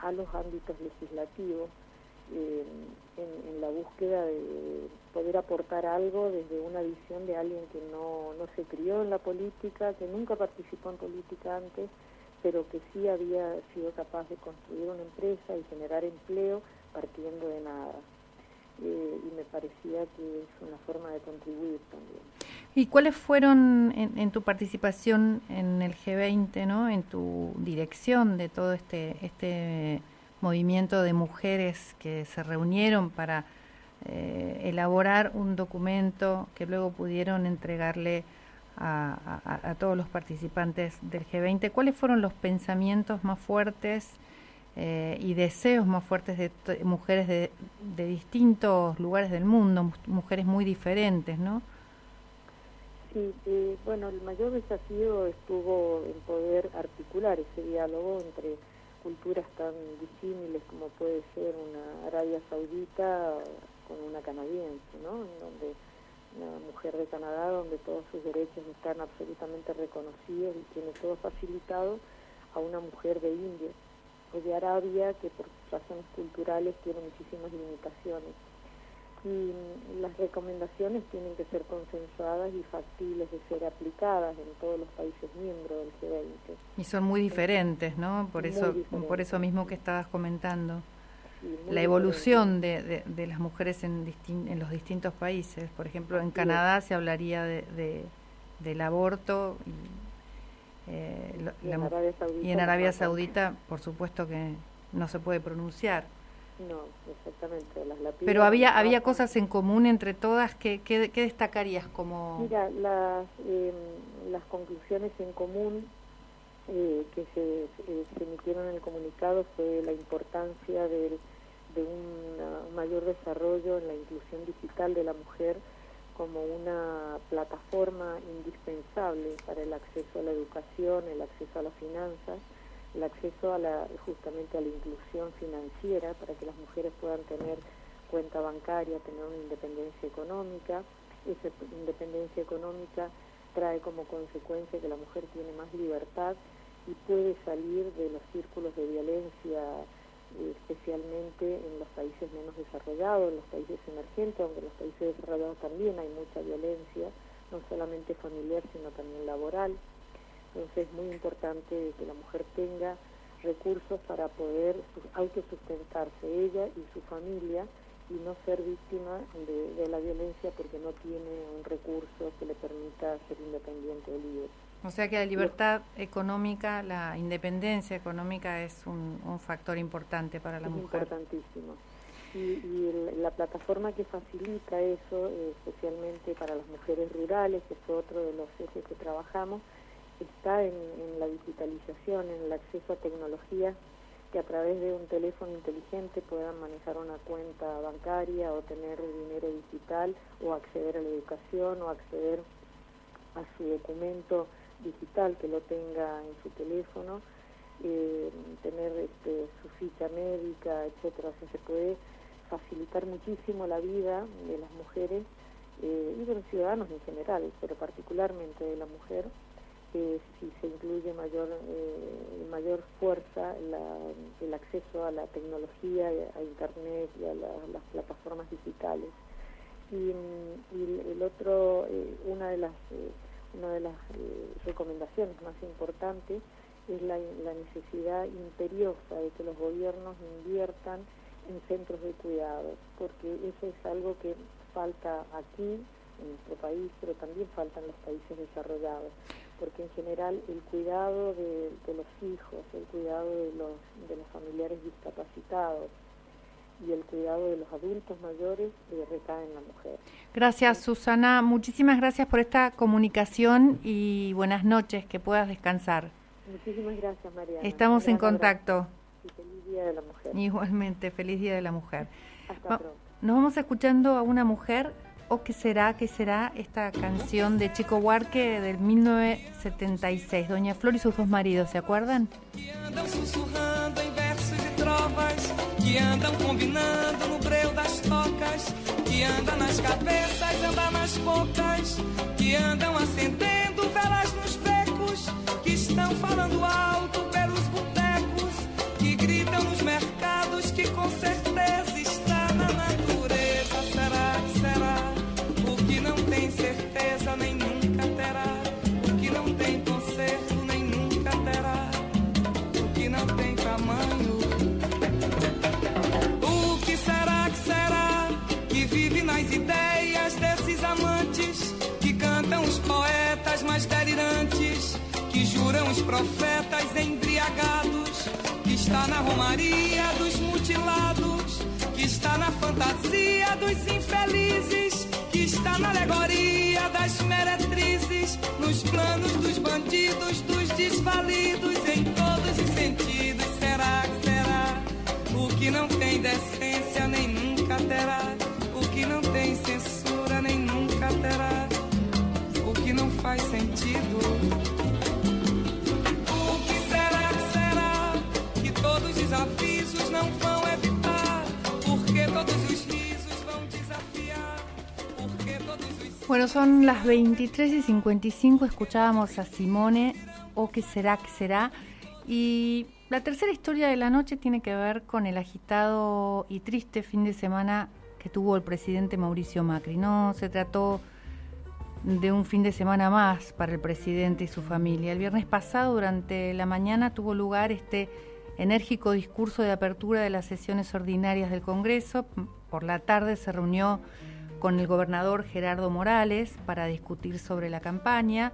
a los ámbitos legislativos eh, en, en la búsqueda de poder aportar algo desde una visión de alguien que no, no se crió en la política, que nunca participó en política antes, pero que sí había sido capaz de construir una empresa y generar empleo partiendo de nada. Eh, y me parecía que es una forma de contribuir también. ¿Y cuáles fueron en, en, tu participación en el G20, ¿no? en tu dirección de todo este, este movimiento de mujeres que se reunieron para eh, elaborar un documento que luego pudieron entregarle a, todos los participantes del G20. ¿Cuáles fueron los pensamientos más fuertes eh, y deseos más fuertes de mujeres de, de, distintos lugares del mundo, mujeres muy diferentes, no? Sí, bueno, el mayor desafío estuvo en poder articular ese diálogo entre culturas tan disímiles como puede ser una Arabia Saudita con una canadiense, ¿no? En donde una mujer de Canadá donde todos sus derechos están absolutamente reconocidos y tiene todo facilitado a una mujer de India de Arabia que por razones culturales tiene muchísimas limitaciones. Y las recomendaciones tienen que ser consensuadas y factibles de ser aplicadas en todos los países miembros del G20. Y son muy diferentes, ¿no? Por eso, diferentes. por eso mismo que estabas comentando la evolución de, de, de, las mujeres en, distin en los distintos países. Por ejemplo, en Canadá se hablaría de, de del aborto y, eh, y, en Arabia Saudita, y en Arabia Saudita, por supuesto que no se puede pronunciar. No, exactamente. Las Pero había había cosas en común entre todas. ¿Qué, qué, qué destacarías como...? Mira, las, eh, las conclusiones en común eh, que se, eh, se emitieron en el comunicado fue la importancia del de un mayor desarrollo en la inclusión digital de la mujer como una plataforma indispensable para el acceso a la educación, el acceso a las finanzas, el acceso a la, justamente a la inclusión financiera para que las mujeres puedan tener cuenta bancaria, tener una independencia económica. Esa independencia económica trae como consecuencia que la mujer tiene más libertad y puede salir de los círculos de violencia especialmente en los países menos desarrollados, en los países emergentes, aunque en los países desarrollados también hay mucha violencia, no solamente familiar, sino también laboral. Entonces es muy importante que la mujer tenga recursos para poder autosustentarse ella y su familia y no ser víctima de, de la violencia porque no tiene un recurso que le permita ser independiente o libre. O sea que la libertad económica, la independencia económica es un, un factor importante para la es mujer. Importantísimo. Y, y el, la plataforma que facilita eso, eh, especialmente para las mujeres rurales, que fue otro de los ejes que trabajamos, está en, en la digitalización, en el acceso a tecnologías que a través de un teléfono inteligente puedan manejar una cuenta bancaria o tener dinero digital o acceder a la educación o acceder a su documento digital que lo tenga en su teléfono, eh, tener este, su ficha médica, etcétera. O sea, se puede facilitar muchísimo la vida de las mujeres eh, y de los ciudadanos en general, pero particularmente de la mujer, eh, si se incluye mayor mayor fuerza la, el acceso a la tecnología, a Internet y a la, las plataformas digitales. Y, y el otro, una de las una de las eh, recomendaciones más importantes es la, la, necesidad imperiosa de que los gobiernos inviertan en centros de cuidado, porque eso es algo que falta aquí, en nuestro país, pero también falta en los países desarrollados, porque en general el cuidado de, de los hijos, el cuidado de los, de los familiares discapacitados y el cuidado de los adultos mayores eh, recae en la mujer. Gracias, Susana. Muchísimas gracias por esta comunicación y buenas noches, que puedas descansar. Muchísimas gracias, Mariana. Estamos en contacto. Y feliz Día de la Mujer. Igualmente, feliz Día de la Mujer. Hasta Va- pronto. Nos vamos escuchando a una mujer, o qué será, qué será, esta canción de Chico Huarque del 1976, Doña Flor y sus dos maridos, ¿se acuerdan? versos e trovas, que andam combinando no breu das tocas, que anda nas cabeças, anda nas bocas, que andam acendendo velas nos becos, que estão falando alto pelos botecos, que gritam nos mercados, que com profetas embriagados, que está na romaria dos mutilados, que está na fantasia dos infelizes, que está na alegoria das meretrizes, nos planos dos bandidos, dos desvalidos, em todos os sentidos. Será que será? O que não tem decência Bueno, son las 23 y 55, escuchábamos a Simone, o qué será, qué será. Y la tercera historia de la noche tiene que ver con el agitado y triste fin de semana que tuvo el presidente Mauricio Macri. No se trató de un fin de semana más para el presidente y su familia. El viernes pasado, durante la mañana, tuvo lugar este enérgico discurso de apertura de las sesiones ordinarias del Congreso. Por la tarde se reunió con el gobernador Gerardo Morales para discutir sobre la campaña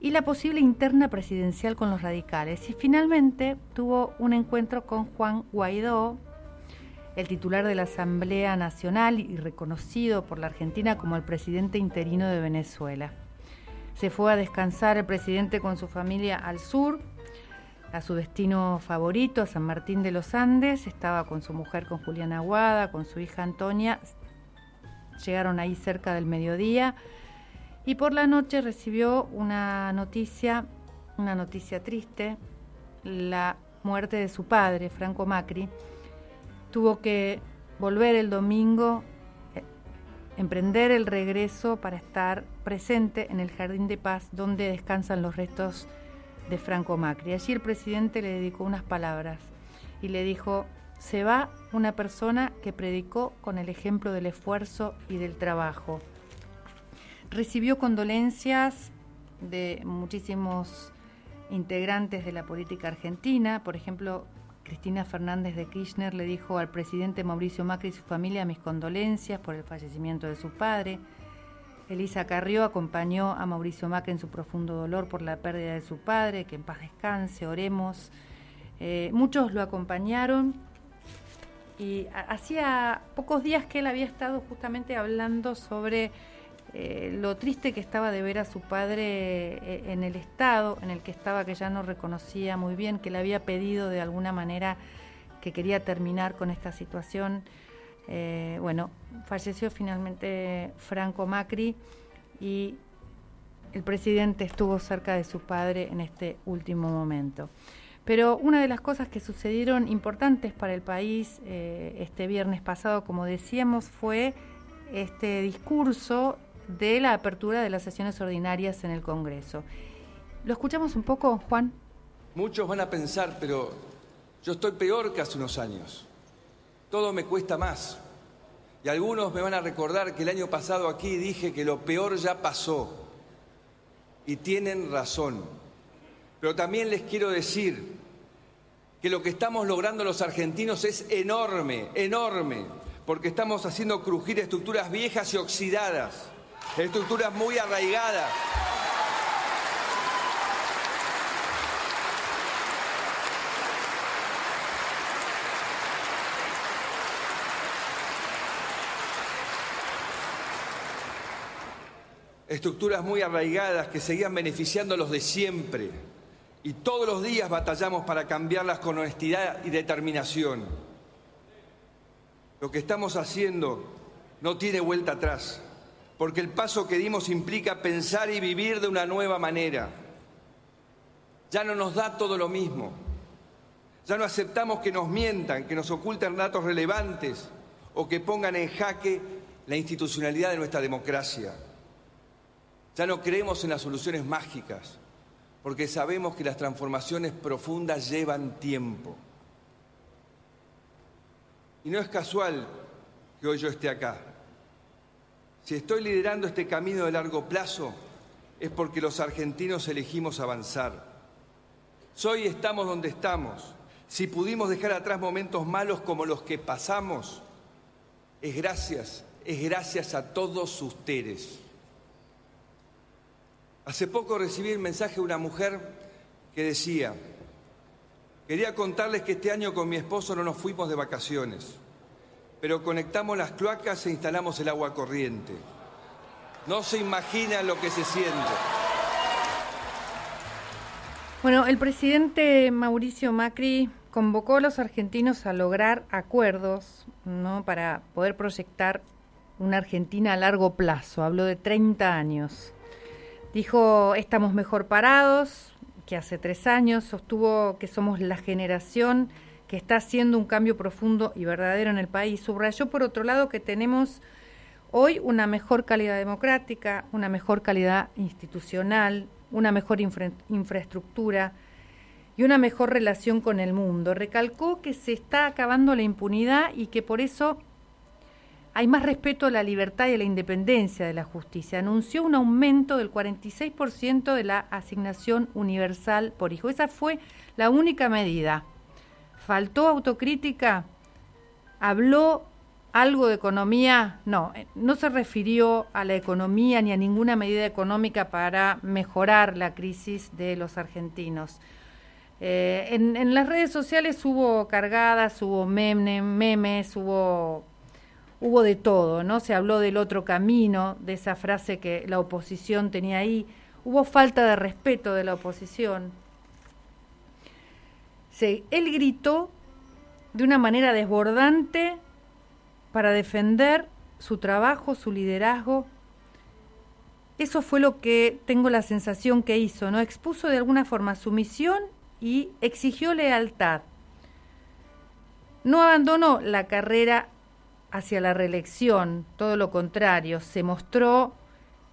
y la posible interna presidencial con los radicales. Y finalmente tuvo un encuentro con Juan Guaidó, el titular de la Asamblea Nacional y reconocido por la Argentina como el presidente interino de Venezuela. Se fue a descansar el presidente con su familia al sur, a su destino favorito, San Martín de los Andes. Estaba con su mujer, con Juliana Aguada, con su hija Antonia. Llegaron ahí cerca del mediodía y por la noche recibió una noticia, una noticia triste, la muerte de su padre, Franco Macri. Tuvo que volver el domingo, eh, emprender el regreso para estar presente en el Jardín de Paz donde descansan los restos de Franco Macri. Allí el presidente le dedicó unas palabras y le dijo, se va una persona que predicó con el ejemplo del esfuerzo y del trabajo. Recibió condolencias de muchísimos integrantes de la política argentina, por ejemplo, Cristina Fernández de Kirchner le dijo al presidente Mauricio Macri y su familia mis condolencias por el fallecimiento de su padre. Elisa Carrió acompañó a Mauricio Macri en su profundo dolor por la pérdida de su padre, que en paz descanse, oremos. Eh, muchos lo acompañaron y hacía pocos días que él había estado justamente hablando sobre eh, lo triste que estaba de ver a su padre eh, en el estado en el que estaba, que ya no reconocía muy bien, que le había pedido de alguna manera que quería terminar con esta situación. Eh, bueno, falleció finalmente Franco Macri y el presidente estuvo cerca de su padre en este último momento. Pero una de las cosas que sucedieron importantes para el país eh, este viernes pasado, como decíamos, fue este discurso de la apertura de las sesiones ordinarias en el Congreso. ¿Lo escuchamos un poco, Juan? Muchos van a pensar, pero yo estoy peor que hace unos años. Todo me cuesta más. Y algunos me van a recordar que el año pasado aquí dije que lo peor ya pasó. Y tienen razón. Pero también les quiero decir que lo que estamos logrando los argentinos es enorme, enorme, porque estamos haciendo crujir estructuras viejas y oxidadas, estructuras muy arraigadas. estructuras muy arraigadas que seguían beneficiando a los de siempre, y todos los días batallamos para cambiarlas con honestidad y determinación. Lo que estamos haciendo no tiene vuelta atrás, porque el paso que dimos implica pensar y vivir de una nueva manera. Ya no nos da todo lo mismo. Ya no aceptamos que nos mientan, que nos oculten datos relevantes o que pongan en jaque la institucionalidad de nuestra democracia. Ya no creemos en las soluciones mágicas, porque sabemos que las transformaciones profundas llevan tiempo. Y no es casual que hoy yo esté acá. Si estoy liderando este camino de largo plazo, es porque los argentinos elegimos avanzar. Hoy estamos donde estamos, si pudimos dejar atrás momentos malos como los que pasamos, es gracias, es gracias a todos ustedes. Hace poco recibí el mensaje de una mujer que decía, quería contarles que este año con mi esposo no nos fuimos de vacaciones, pero conectamos las cloacas e instalamos el agua corriente. No se imaginan lo que se siente. Bueno, el presidente Mauricio Macri convocó a los argentinos a lograr acuerdos ¿no? para poder proyectar una Argentina a largo plazo. Habló de 30 años. Dijo, estamos mejor parados que hace tres años. Sostuvo que somos la generación que está haciendo un cambio profundo y verdadero en el país. Subrayó, por otro lado, que tenemos hoy una mejor calidad democrática, una mejor calidad institucional, una mejor infraestructura y una mejor relación con el mundo. Recalcó que se está acabando la impunidad y que por eso hay más respeto a la libertad y a la independencia de la justicia. Anunció un aumento del 46% de la asignación universal por hijo. Esa fue la única medida. ¿Faltó autocrítica? ¿Habló algo de economía, no, eh, no se refirió a la economía ni a ninguna medida económica para mejorar la crisis de los argentinos. Eh, en, las redes sociales hubo cargadas, hubo memes, hubo, hubo de todo, ¿no? Se habló del otro camino, de esa frase que la oposición tenía ahí. Hubo falta de respeto de la oposición. Sí, él gritó de una manera desbordante para defender su trabajo, su liderazgo. Eso fue lo que tengo la sensación que hizo, ¿no? Expuso de alguna forma su misión y exigió lealtad. No abandonó la carrera hacia la reelección, todo lo contrario, se mostró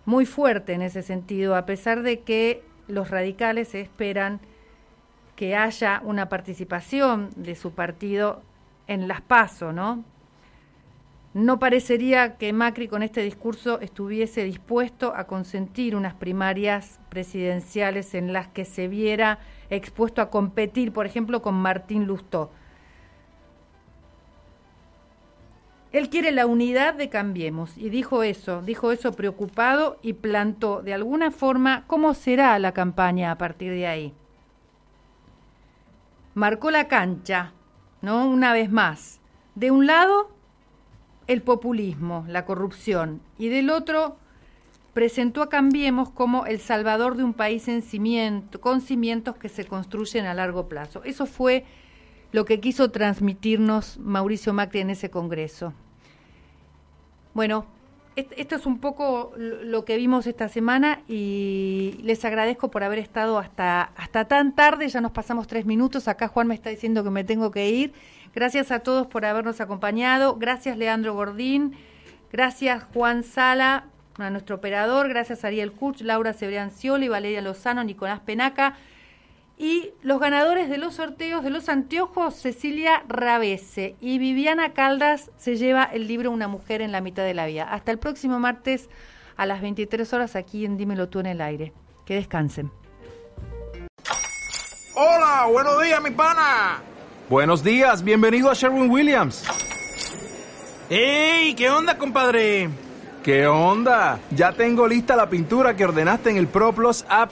muy fuerte en ese sentido, a pesar de que los radicales esperan que haya una participación de su partido en las PASO, ¿no? No parecería que Macri con este discurso estuviese dispuesto a consentir unas primarias presidenciales en las que se viera expuesto a competir, por ejemplo, con Martín Lustó. Él quiere la unidad de Cambiemos y dijo eso, dijo eso preocupado y plantó de alguna forma cómo será la campaña a partir de ahí. Marcó la cancha, ¿no? Una vez más. De un lado, el populismo, la corrupción, y del otro presentó a Cambiemos como el salvador de un país en cimiento, con cimientos que se construyen a largo plazo. Eso fue lo que quiso transmitirnos Mauricio Macri en ese Congreso. Bueno, esto es un poco lo que vimos esta semana y les agradezco por haber estado hasta, hasta tan tarde, ya nos pasamos tres minutos, acá Juan me está diciendo que me tengo que ir Gracias a todos por habernos acompañado. Gracias Leandro Gordín. Gracias Juan Sala, a nuestro operador. Gracias Ariel Kuch, Laura Cioli, Valeria Lozano, Nicolás Penaca. Y los ganadores de los sorteos de los anteojos, Cecilia Rabese y Viviana Caldas se lleva el libro Una mujer en la mitad de la vida. Hasta el próximo martes a las 23 horas aquí en Dímelo tú en el aire. Que descansen. Hola, buenos días, mi pana. Buenos días, bienvenido a Sherwin Williams. ¡Ey! ¿Qué onda, compadre? ¿Qué onda? Ya tengo lista la pintura que ordenaste en el ProPlus app.